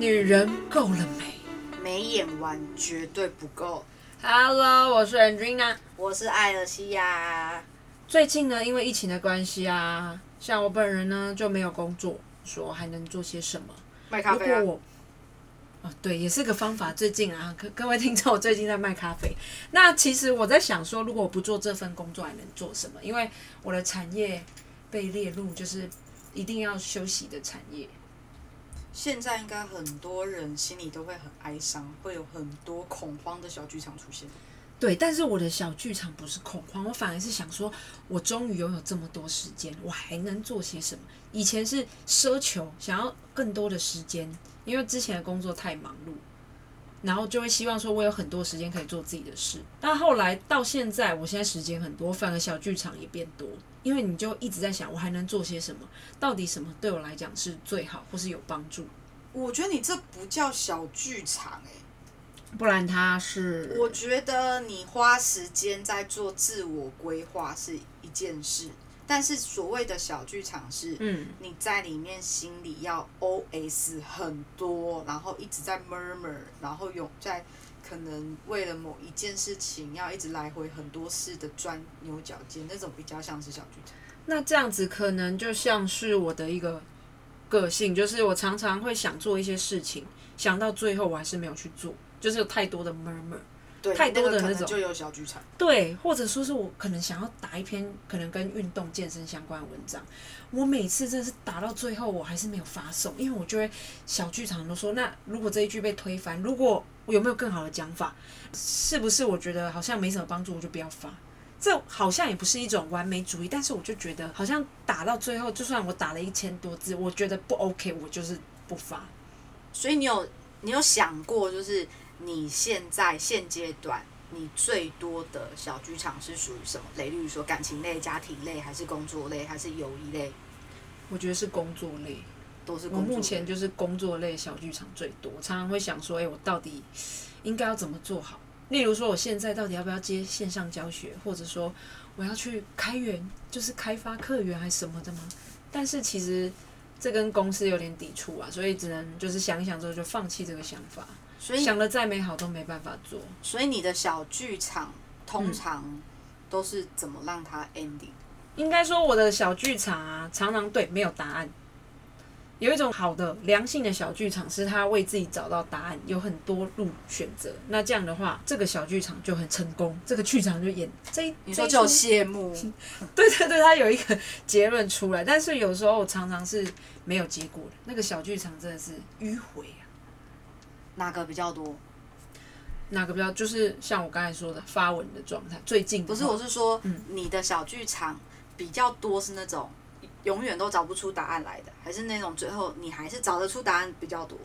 女人够了没没演完绝对不够。？Hello，我是 Andrina。我是艾尔西亚，最近呢，因为疫情的关系啊，像我本人呢就没有工作，说还能做些什么？卖咖啡啊。如果我，哦，对，也是个方法。最近啊，各各位听众，我最近在卖咖啡。那其实我在想说，如果我不做这份工作，还能做什么？因为我的产业被列入就是一定要休息的产业。现在应该很多人心里都会很哀伤，会有很多恐慌的小剧场出现。对，但是我的小剧场不是恐慌，我反而是想说，我终于拥有这么多时间，我还能做些什么？以前是奢求想要更多的时间，因为之前的工作太忙碌，然后就会希望说我有很多时间可以做自己的事。但后来到现在，我现在时间很多，反而小剧场也变多，因为你就一直在想，我还能做些什么？到底什么对我来讲是最好，或是有帮助？我觉得你这不叫小剧场哎、不然它是我觉得你花时间在做自我规划是一件事，但是所谓的小剧场是，嗯。你在里面心里要 OS 很多，然后一直在 murmur，然后有在可能为了某一件事情要一直来回很多事的钻牛角尖，那种比较像是小剧场。那这样子可能就像是我的一个个性，就是我常常会想做一些事情，想到最后我还是没有去做，就是有太多的 murmur。对，太多的那种能就有小剧场。对，或者说是我可能想要打一篇可能跟运动健身相关的文章，我每次真的是打到最后我还是没有发送，因为我就会小剧场都说，那如果这一句被推翻，如果我有没有更好的讲法，是不是我觉得好像没什么帮助，我就不要发。这好像也不是一种完美主义，但是我就觉得好像打到最后，就算我打了一千多字，我觉得不 OK，我就是不发。所以你有你有想过，就是你现在现阶段你最多的小剧场是属于什么类？例如说感情类、家庭类，还是工作类，还是友谊类？我觉得是工作类。我都是工作我。目前就是工作类小剧场最多，常常会想说，哎、我到底应该要怎么做好？例如说，我现在到底要不要接线上教学，或者说我要去开源，就是开发客源还是什么的吗？但是其实这跟公司有点抵触啊，所以只能就是想一想之后就放弃这个想法，所以想的再美好都没办法做。所以你的小剧场通常都是怎么让它 ending？应该说我的小剧场啊，常常对没有答案。有一种好的良性的小剧场，是他为自己找到答案，有很多路选择。那这样的话，这个小剧场就很成功，这个剧场就演这一你说就有这一出谢幕，对对对，他有一个结论出来。但是有时候常常是没有结果的，那个小剧场真的是迂回啊。哪个比较多？哪个比较就是像我刚才说的发文的状态？最近不是，我是说嗯你的小剧场比较多是那种永远都找不出答案来的，还是那种最后你还是找得出答案比较多？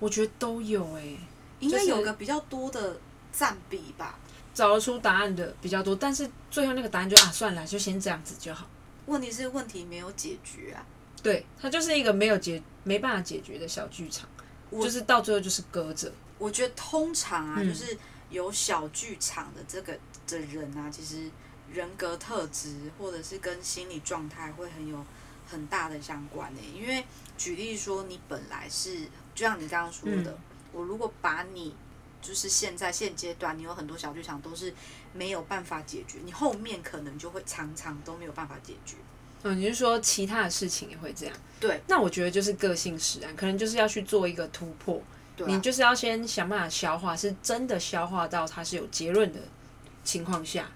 我觉得都有哎、应该有个比较多的占比吧。找得出答案的比较多，但是最后那个答案就啊算了，就先这样子就好。问题是问题没有解决啊。对，它就是一个没有解没办法解决的小剧场，我就是到最后就是搁着。我觉得通常啊，嗯就是有小剧场的这个的人啊，其实人格特质或者是跟心理状态会很有很大的相关的、因为举例说，你本来是就像你刚刚说的，嗯我如果把你就是现在现阶段你有很多小剧场都是没有办法解决，你后面可能就会常常都没有办法解决。嗯，你是说其他的事情也会这样？对，那我觉得就是个性使然，可能就是要去做一个突破。对、啊，你就是要先想办法消化，是真的消化到它是有结论的情况下，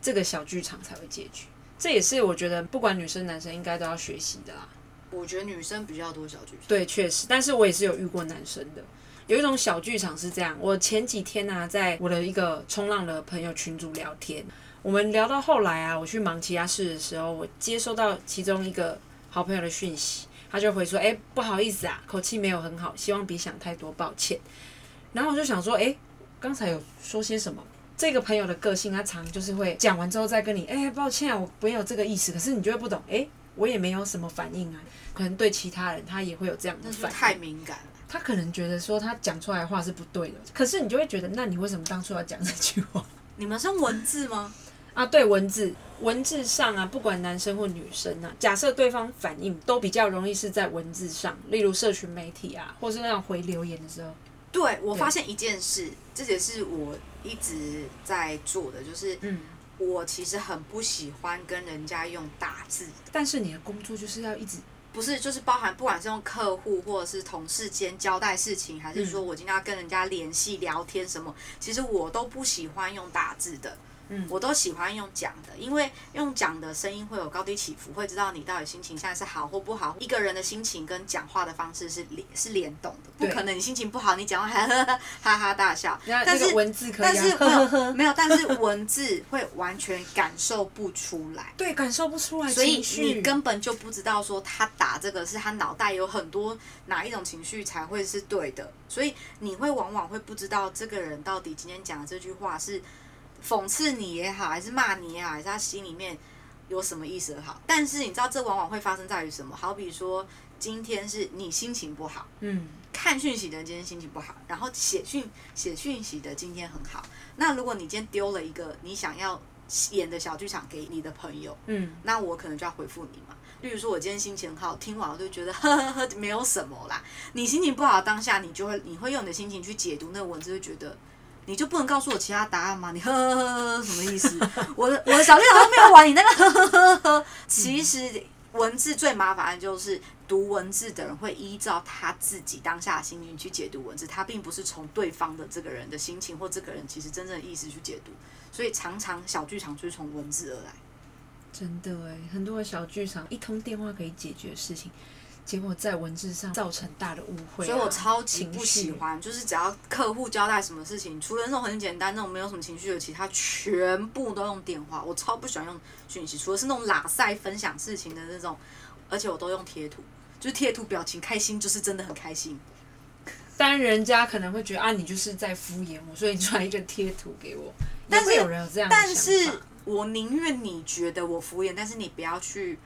这个小剧场才会结局。这也是我觉得不管女生男生应该都要学习的啦。我觉得女生比较多小剧场。对，确实，但是我也是有遇过男生的。有一种小剧场是这样，我前几天呢、在我的一个冲浪的朋友群组聊天，我们聊到后来啊，我去忙其他事的时候，我接收到其中一个好朋友的讯息，他就回说：“哎、不好意思啊，口气没有很好，希望别想太多，抱歉。”然后我就想说：“哎、刚才有说些什么？”这个朋友的个性，他常就是会讲完之后再跟你：“哎、抱歉啊，我没有这个意思。”可是你就会不懂，哎、我也没有什么反应啊。可能对其他人他也会有这样的反应。太敏感了？他可能觉得说他讲出来的话是不对的，可是你就会觉得，那你为什么当初要讲这句话？你们是用文字吗？啊，对文字，文字上啊，不管男生或女生啊，假设对方反应都比较容易是在文字上，例如社群媒体啊，或是那种回留言的时候，对我发现一件事，这也是我一直在做的，就是嗯，我其实很不喜欢跟人家用打字，但是你的工作就是要一直，不是就是包含不管是用客户或者是同事间交代事情，还是说我今天要跟人家联系聊天什么，其实我都不喜欢用打字的。嗯，我都喜欢用讲的，因为用讲的声音会有高低起伏，会知道你到底心情现在是好或不好。一个人的心情跟讲话的方式是联是联动的，不可能你心情不好，你讲话还呵呵 哈哈大笑。但是文字可以、啊，但是没有没有，但是文字会完全感受不出来。对，感受不出来所以，你根本就不知道说他打这个是他脑袋有很多哪一种情绪才会是对的，所以你会往往会不知道这个人到底今天讲的这句话是讽刺你也好，还是骂你也好，还是他心里面有什么意思也好。但是你知道这往往会发生在于什么？好比说今天是你心情不好，嗯，看讯息的人今天心情不好，然后写讯写讯息的今天很好。那如果你今天丢了一个你想要演的小剧场给你的朋友，嗯，那我可能就要回复你嘛。例如说，我今天心情很好，听完我就觉得 呵呵呵，没有什么啦。你心情不好当下，你就会你会用你的心情去解读那个文字，就觉得你就不能告诉我其他答案吗？你呵呵呵呵什么意思？我的我的小剧场都没有玩，你那个 呵呵呵呵。其实文字最麻烦的就是读文字的人会依照他自己当下的心情去解读文字，他并不是从对方的这个人的心情或这个人其实真正的意思去解读，所以常常小剧场就是从文字而来。真的哎，很多的小剧场，一通电话可以解决事情，结果在文字上造成大的误会啊、所以我超级不喜。欢，就是只要客户交代什么事情，除了那种很简单、那种没有什么情绪的，其他全部都用电话。我超不喜欢用讯息，除了是那种拉塞分享事情的那种，而且我都用贴图，就是贴图表情开心，就是真的很开心。但人家可能会觉得啊，你就是在敷衍我，所以你传一个贴图给我。但是有人有这样的但是我宁愿你觉得我敷衍，但是你不要去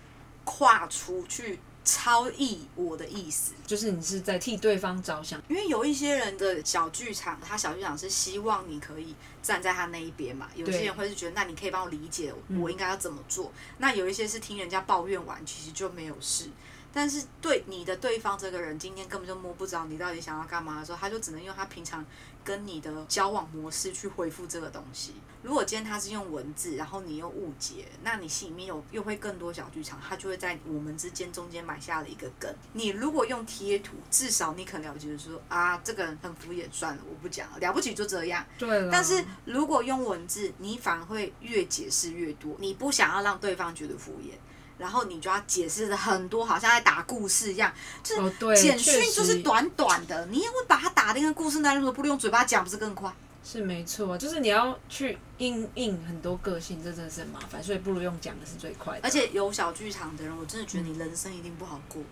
跨出去超意我的意思。就是你是在替对方着想，因为有一些人的小剧场，他小剧场是希望你可以站在他那一边嘛。有些人会是觉得，那你可以帮我理解嗯我应该要怎么做。那有一些是听人家抱怨完，其实就没有事。但是对你的对方这个人，今天根本就摸不着你到底想要干嘛的时候，他就只能用他平常跟你的交往模式去回复这个东西。如果今天他是用文字，然后你又误解，那你心里面有又会更多小剧场，他就会在我们之间中间埋下了一个梗。你如果用贴图，至少你可能了解就说啊，这个人很敷衍，算了，我不讲了，了不起就这样。对。但是如果用文字，你反而会越解释越多，你不想要让对方觉得敷衍。然后你就要解释的很多，好像在打故事一样，就是简讯就是短短的，你也会把它打的跟故事那样，如果不用嘴巴讲，不是更快？是没错，就是你要去应应很多个性，这真的是很麻烦，所以不如用讲的是最快的。而且有小剧场的人，我真的觉得你人生一定不好过。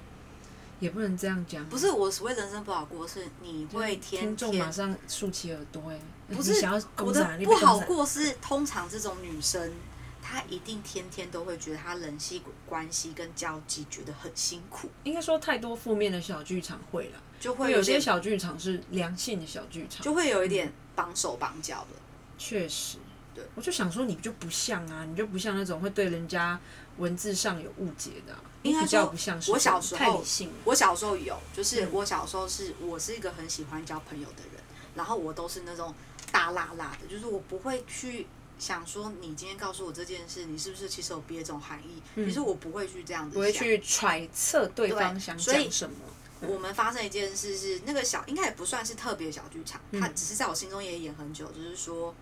也不能这样讲，不是我所谓人生不好过，是你会天听众马上竖起耳朵，哎，不是想要我？的不好过是通常这种女生，她一定天天都会觉得他人际关系跟交际觉得很辛苦，应该说太多负面的小剧场会了，就会有些小剧场是良性的小剧场，就会有一点绑手绑脚的。确实，对，我就想说你就不像啊，你就不像那种会对人家文字上有误解的应该比较说不像是我小时候太理性了，我小时候有，就是嗯我小时候是我是一个很喜欢交朋友的人，然后我都是那种大辣辣的，就是我不会去想说你今天告诉我这件事，你是不是其实有别种含义？其实我不会去这样子不会去揣测对方想讲什么。我们发生一件事是，那个小应该也不算是特别小剧场，它嗯只是在我心中也演很久。就是说，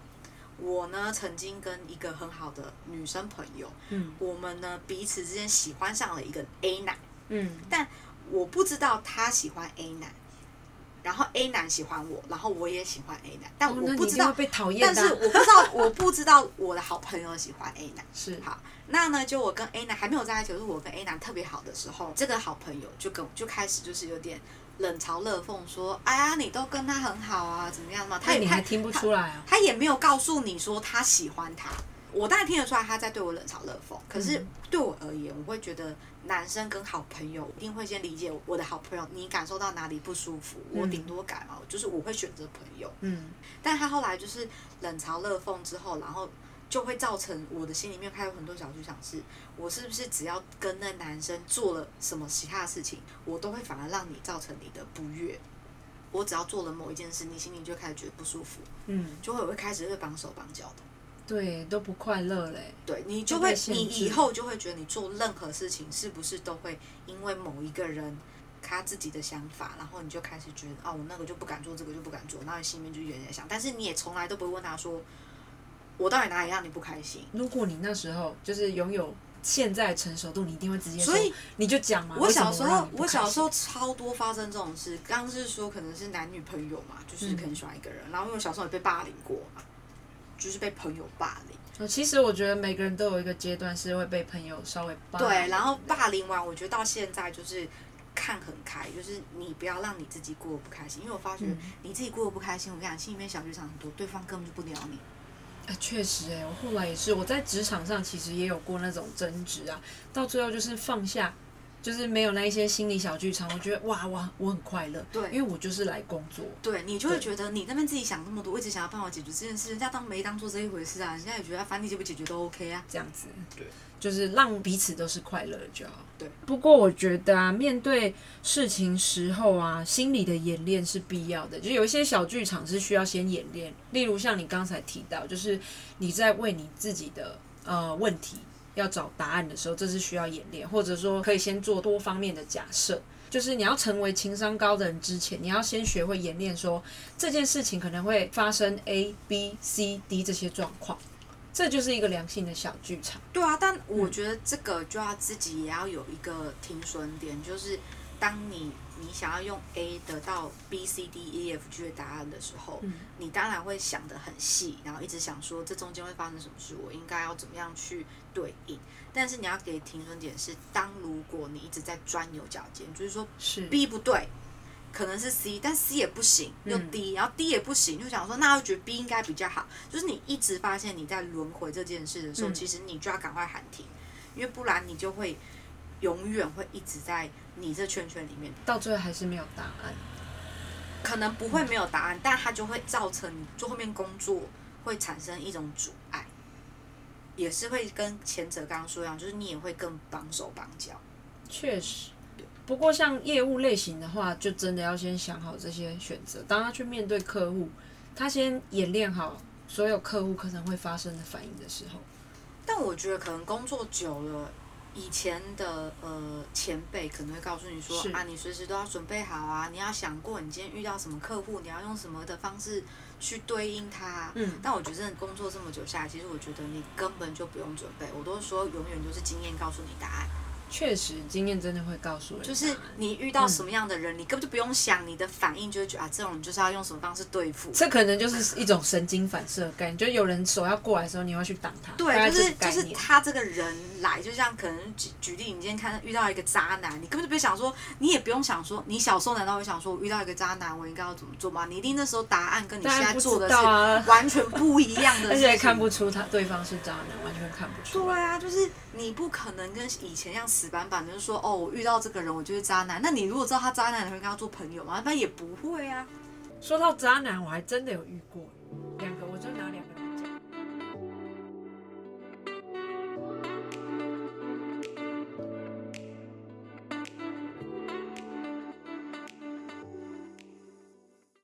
我呢曾经跟一个很好的女生朋友，嗯我们呢彼此之间喜欢上了一个 A 男，嗯，但我不知道他喜欢 A 男，然后 A 男喜欢我，然后我也喜欢 A 男，但哦我不知道被讨厌但是我不知道，我不知道我的好朋友喜欢 A 男。是好，那呢，就我跟 A 男还没有在一起，就是我跟 A 男特别好的时候，这个好朋友就跟就开始就是有点冷嘲热讽，说：“哎呀，你都跟他很好啊，怎么样嘛？”他也他你还听不出来啊？他也没有告诉你说他喜欢他。我当然听得出来他在对我冷嘲热讽，可是嗯对我而言，我会觉得男生跟好朋友一定会先理解我的好朋友，你感受到哪里不舒服，我嗯顶多改嘛，就是我会选择朋友。嗯，但他后来就是冷嘲热讽之后，然后就会造成我的心里面开有很多小剧场，是我是不是只要跟那男生做了什么其他的事情，我都会反而让你造成你的不悦。我只要做了某一件事，你心里就开始觉得不舒服，嗯，就会会开始会绑手绑脚的。对，都不快乐嘞。对你就会，你以后就会觉得你做任何事情是不是都会因为某一个人他自己的想法，然后你就开始觉得哦，我那个就不敢做，这个就不敢做，然后你心里面就有点想，但是你也从来都不会问他说，我到底哪里让你不开心？如果你那时候就是拥有现在成熟度，你一定会直接说，所以你就讲嘛。我小时候我小时候超多发生这种事。刚刚是说可能是男女朋友嘛，就是嗯可能喜欢一个人，然后因为我小时候也被霸凌过嘛，就是被朋友霸凌。呃其实我觉得每个人都有一个阶段是会被朋友稍微霸凌对，然后霸凌完，我觉得到现在就是看很开，就是你不要让你自己过得不开心，因为我发觉嗯你自己过得不开心，我跟你讲，心里面小剧场很多，对方根本就不鸟你。哎，确实哎，我后来也是，我在职场上其实也有过那种争执啊，到最后就是放下，就是没有那一些心理小剧场，我觉得哇哇，我很快乐，对。因为我就是来工作，对你就会对。觉得你那边自己想那么多，我一直想要办法解决这件事，人家当没当做这一回事啊，人家也觉得反正你解不解决都 OK 啊。这样子，对，就是让彼此都是快乐的就好。对，不过我觉得啊，面对事情时候啊，心理的演练是必要的。就有一些小剧场是需要先演练，例如像你刚才提到，就是你在为你自己的呃问题要找答案的时候，这是需要演练，或者说可以先做多方面的假设。就是你要成为情商高的人之前，你要先学会演练说这件事情可能会发生 A、B、C、D 这些状况，这就是一个良性的小剧场。对啊，但我觉得这个就要自己也要有一个停损点，就是当你你想要用 A 得到 B、C、D、E、F、G 的答案的时候，嗯你当然会想得很细，然后一直想说这中间会发生什么事，我应该要怎么样去对应。但是你要给停损点是，当如果你一直在钻牛角尖，就是说是 B 不对，可能是 C，但 C 也不行，又嗯 D，、然后 D 也不行，就想说那我觉得 B 应该比较好。就是你一直发现你在轮回这件事的时候，嗯其实你就要赶快喊停，因为不然你就会永远会一直在你这圈圈里面，到最后还是没有答案。可能不会没有答案，但它就会造成你做后面工作会产生一种阻碍，也是会跟前者刚刚说一样，就是你也会更绑手绑脚。确实，不过像业务类型的话，就真的要先想好这些选择。当他去面对客户，他先演练好所有客户可能会发生的反应的时候，但我觉得可能工作久了，以前的呃前辈可能会告诉你说啊，你随时都要准备好啊，你要想过你今天遇到什么客户，你要用什么的方式去对应他。嗯但我觉得工作这么久下来，其实我觉得你根本就不用准备，我都说永远就是经验告诉你答案。确实经验真的会告诉人，就是你遇到什么样的人，你根本就不用想，你的反应就会觉得啊，这种人就是要用什么方式对付。这可能就是一种神经反射概念，就有人手要过来的时候，你要去挡他。对，就是就是他这个人来，就像可能举举例，你今天看遇到一个渣男，你根本就不会想说，你也不用想说，你小时候难道会想说，我遇到一个渣男，我应该要怎么做吗？你一定那时候答案跟你现在做的是完全不一样的 而且看不出他对方是渣男，完全看不出来。对啊，就是你不可能跟以前一样死板板，就是说哦，我遇到这个人我就是渣男。那你如果知道他渣男，你会跟他做朋友吗？那也不会啊。说到渣男，我还真的有遇过两